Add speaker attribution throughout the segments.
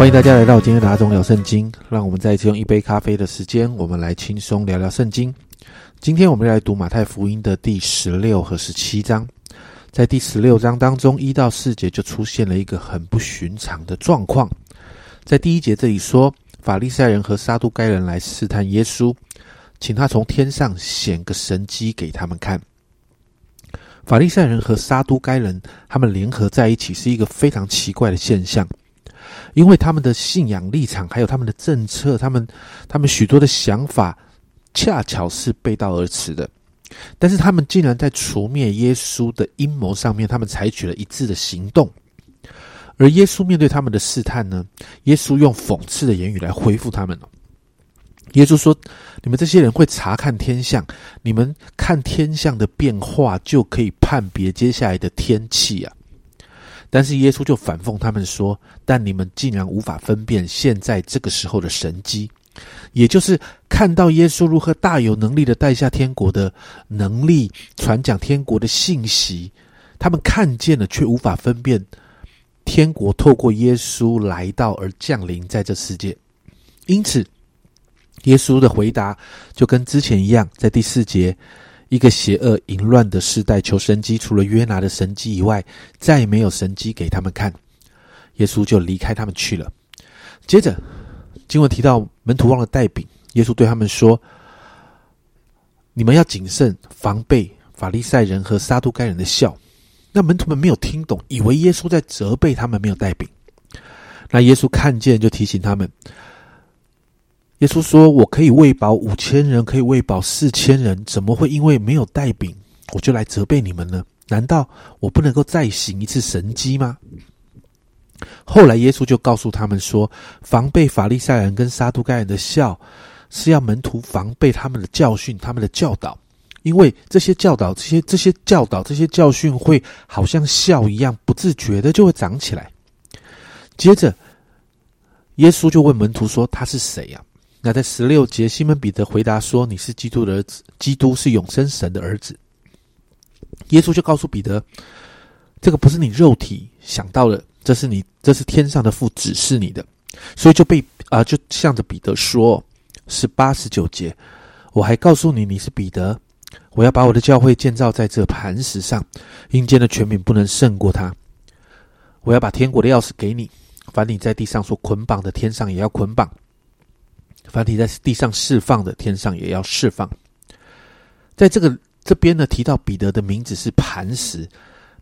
Speaker 1: 欢迎大家来到今天的阿忠聊圣经。让我们再一次用一杯咖啡的时间，我们来轻松聊聊圣经。今天我们来读马太福音的第十六和十七章。在第十六章当中，一到四节就出现了一个很不寻常的状况。在第一节这里说，法利赛人和撒都该人来试探耶稣，请他从天上显个神迹给他们看。法利赛人和撒都该人他们联合在一起，是一个非常奇怪的现象。因为他们的信仰立场，还有他们的政策，他们他们许多的想法，恰巧是背道而驰的。但是他们竟然在除灭耶稣的阴谋上面，他们采取了一致的行动。而耶稣面对他们的试探呢？耶稣用讽刺的言语来回复他们耶稣说：“你们这些人会查看天象，你们看天象的变化，就可以判别接下来的天气啊。”但是耶稣就反讽他们说：“但你们竟然无法分辨现在这个时候的神机，也就是看到耶稣如何大有能力的带下天国的能力，传讲天国的信息。他们看见了，却无法分辨天国透过耶稣来到而降临在这世界。因此，耶稣的回答就跟之前一样，在第四节。”一个邪恶淫乱的时代，求神机，除了约拿的神机以外，再也没有神机给他们看。耶稣就离开他们去了。接着，经文提到门徒忘了带饼，耶稣对他们说：“你们要谨慎，防备法利赛人和撒都该人的笑。”那门徒们没有听懂，以为耶稣在责备他们没有带饼。那耶稣看见，就提醒他们。耶稣说：“我可以喂饱五千人，可以喂饱四千人，怎么会因为没有带饼，我就来责备你们呢？难道我不能够再行一次神迹吗？”后来耶稣就告诉他们说：“防备法利赛人跟撒都该人的笑，是要门徒防备他们的教训、他们的教导，因为这些教导、这些这些教导、这些教训会好像笑一样，不自觉的就会长起来。”接着，耶稣就问门徒说：“他是谁呀？”那在十六节，西门彼得回答说：“你是基督的儿子，基督是永生神的儿子。”耶稣就告诉彼得：“这个不是你肉体想到的，这是你，这是天上的父指示你的。”所以就被啊，就向着彼得说：“十八十九节，我还告诉你，你是彼得，我要把我的教会建造在这磐石上，阴间的权柄不能胜过他。我要把天国的钥匙给你，凡你在地上所捆绑的，天上也要捆绑。”凡体在地上释放的，天上也要释放。在这个这边呢，提到彼得的名字是磐石，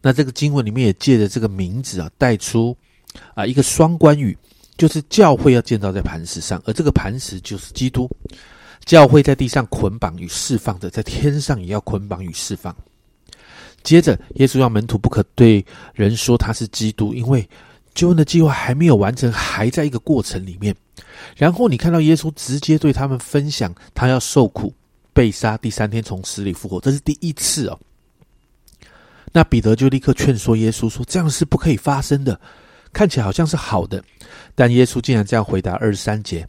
Speaker 1: 那这个经文里面也借着这个名字啊，带出啊一个双关语，就是教会要建造在磐石上，而这个磐石就是基督。教会在地上捆绑与释放的，在天上也要捆绑与释放。接着，耶稣要门徒不可对人说他是基督，因为救恩的计划还没有完成，还在一个过程里面。然后你看到耶稣直接对他们分享，他要受苦、被杀，第三天从死里复活，这是第一次哦。那彼得就立刻劝说耶稣说：“这样是不可以发生的，看起来好像是好的。”但耶稣竟然这样回答二十三节。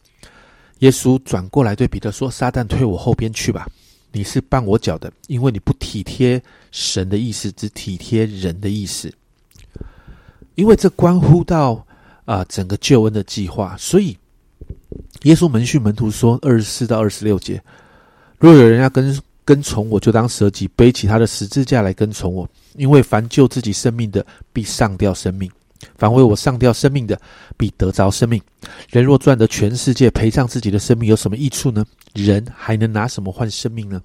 Speaker 1: 耶稣转过来对彼得说：“撒旦退我后边去吧，你是绊我脚的，因为你不体贴神的意思，只体贴人的意思。因为这关乎到啊整个救恩的计划，所以。”耶稣门训门徒说：“二十四到二十六节，若有人要跟跟从我，就当舍己，背起他的十字架来跟从我。因为凡救自己生命的，必上吊生命；凡为我上吊生命的，必得着生命。人若赚得全世界，赔上自己的生命，有什么益处呢？人还能拿什么换生命呢？”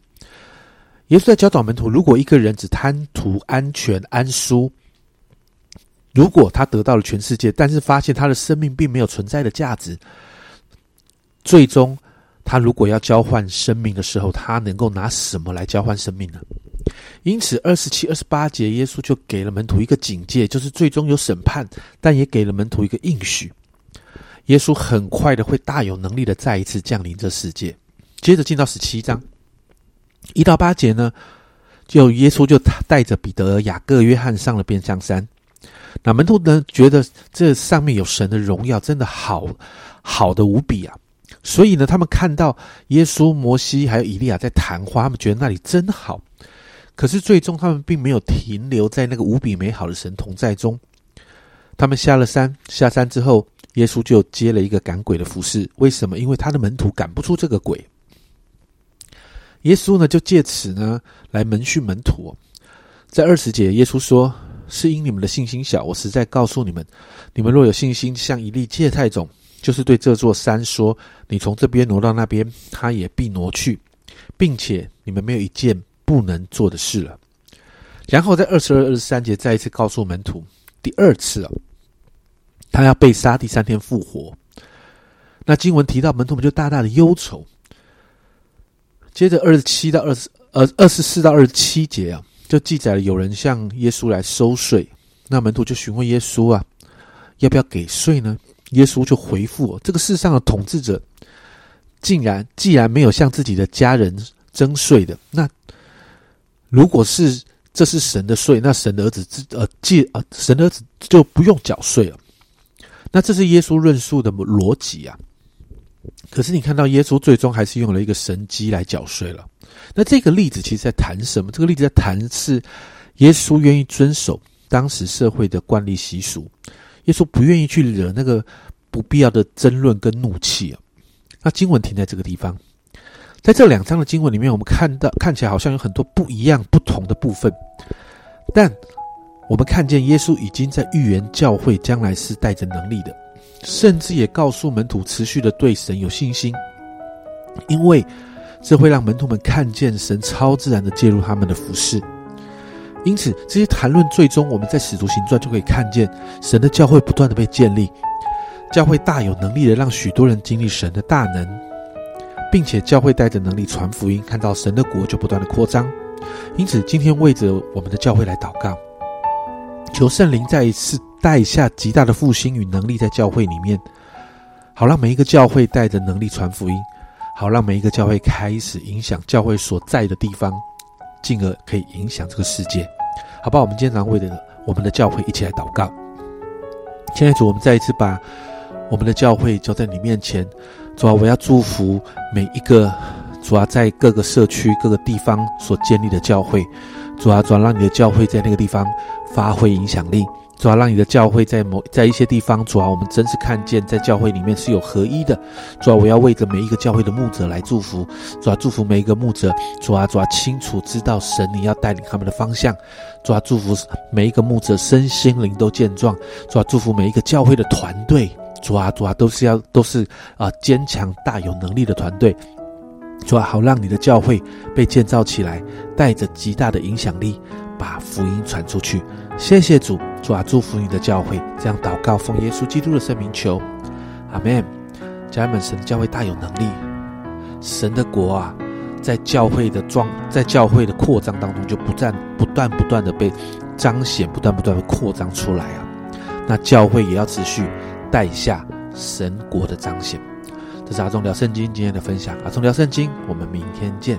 Speaker 1: 耶稣在教导门徒：如果一个人只贪图安全安舒，如果他得到了全世界，但是发现他的生命并没有存在的价值。最终，他如果要交换生命的时候，他能够拿什么来交换生命呢？因此，二十七、二十八节，耶稣就给了门徒一个警戒，就是最终有审判，但也给了门徒一个应许：耶稣很快的会大有能力的再一次降临这世界。接着进到十七章一到八节呢，就耶稣就带着彼得、雅各、约翰上了变相山。那门徒呢，觉得这上面有神的荣耀，真的好好的无比啊！所以呢，他们看到耶稣、摩西还有以利亚在谈话，他们觉得那里真好。可是最终，他们并没有停留在那个无比美好的神同在中。他们下了山，下山之后，耶稣就接了一个赶鬼的服饰。为什么？因为他的门徒赶不出这个鬼。耶稣呢，就借此呢来门训门徒。在二十节，耶稣说：“是因你们的信心小。我实在告诉你们，你们若有信心，像一粒芥菜种，就是对这座山说：你从这边挪到那边，它也必挪去，并且你们没有一件不能做的事了。”然后在二十二、二十三节再一次告诉门徒，第二次啊，他要被杀，第三天复活。那经文提到门徒们就大大的忧愁。接着二十七到二十呃二十四到二十七节啊，就记载了有人向耶稣来收税，那门徒就询问耶稣啊，要不要给税呢？耶稣就回复：这个世上的统治者，竟然既然没有向自己的家人征税的，那如果是这是神的税，那神的儿子呃借呃神的儿子就不用缴税了。那这是耶稣论述的逻辑啊。可是你看到耶稣最终还是用了一个神机来缴税了。那这个例子其实在谈什么？这个例子在谈是耶稣愿意遵守当时社会的惯例习俗，耶稣不愿意去惹那个不必要的争论跟怒气啊。那经文停在这个地方，在这两章的经文里面，我们看到看起来好像有很多不一样、不同的部分，但我们看见耶稣已经在预言教会将来是带着能力的。甚至也告诉门徒持续的对神有信心，因为这会让门徒们看见神超自然的介入他们的服饰。因此，这些谈论最终我们在使徒行传就可以看见神的教会不断的被建立，教会大有能力的让许多人经历神的大能，并且教会带着能力传福音，看到神的国就不断的扩张。因此，今天为着我们的教会来祷告，求圣灵再一次。带下极大的复兴与能力在教会里面，好让每一个教会带着能力传福音，好让每一个教会开始影响教会所在的地方，进而可以影响这个世界。好吧，我们今天为的我们的教会一起来祷告。现在主，我们再一次把我们的教会交在你面前。主啊，我要祝福每一个主啊在各个社区各个地方所建立的教会。主啊，主啊，让你的教会在那个地方发挥影响力。主要让你的教会在某在一些地方，主要我们真是看见在教会里面是有合一的。主要我要为着每一个教会的牧者来祝福，主要祝福每一个牧者，主要主要清楚知道神你要带领他们的方向。主要祝福每一个牧者身心灵都健壮。主要祝福每一个教会的团队，主啊主啊都是要都是啊坚强大有能力的团队。主啊好让你的教会被建造起来，带着极大的影响力，把福音传出去。谢谢主，主啊，祝福你的教会。这样祷告，奉耶稣基督的圣名求，阿门。家人们，神的教会大有能力，神的国啊，在教会的壮，在教会的扩张当中，就不断、不断、不断的被彰显，不断、不断的扩张出来啊。那教会也要持续带下神国的彰显。这是阿忠聊圣经今天的分享，阿忠聊圣经，我们明天见。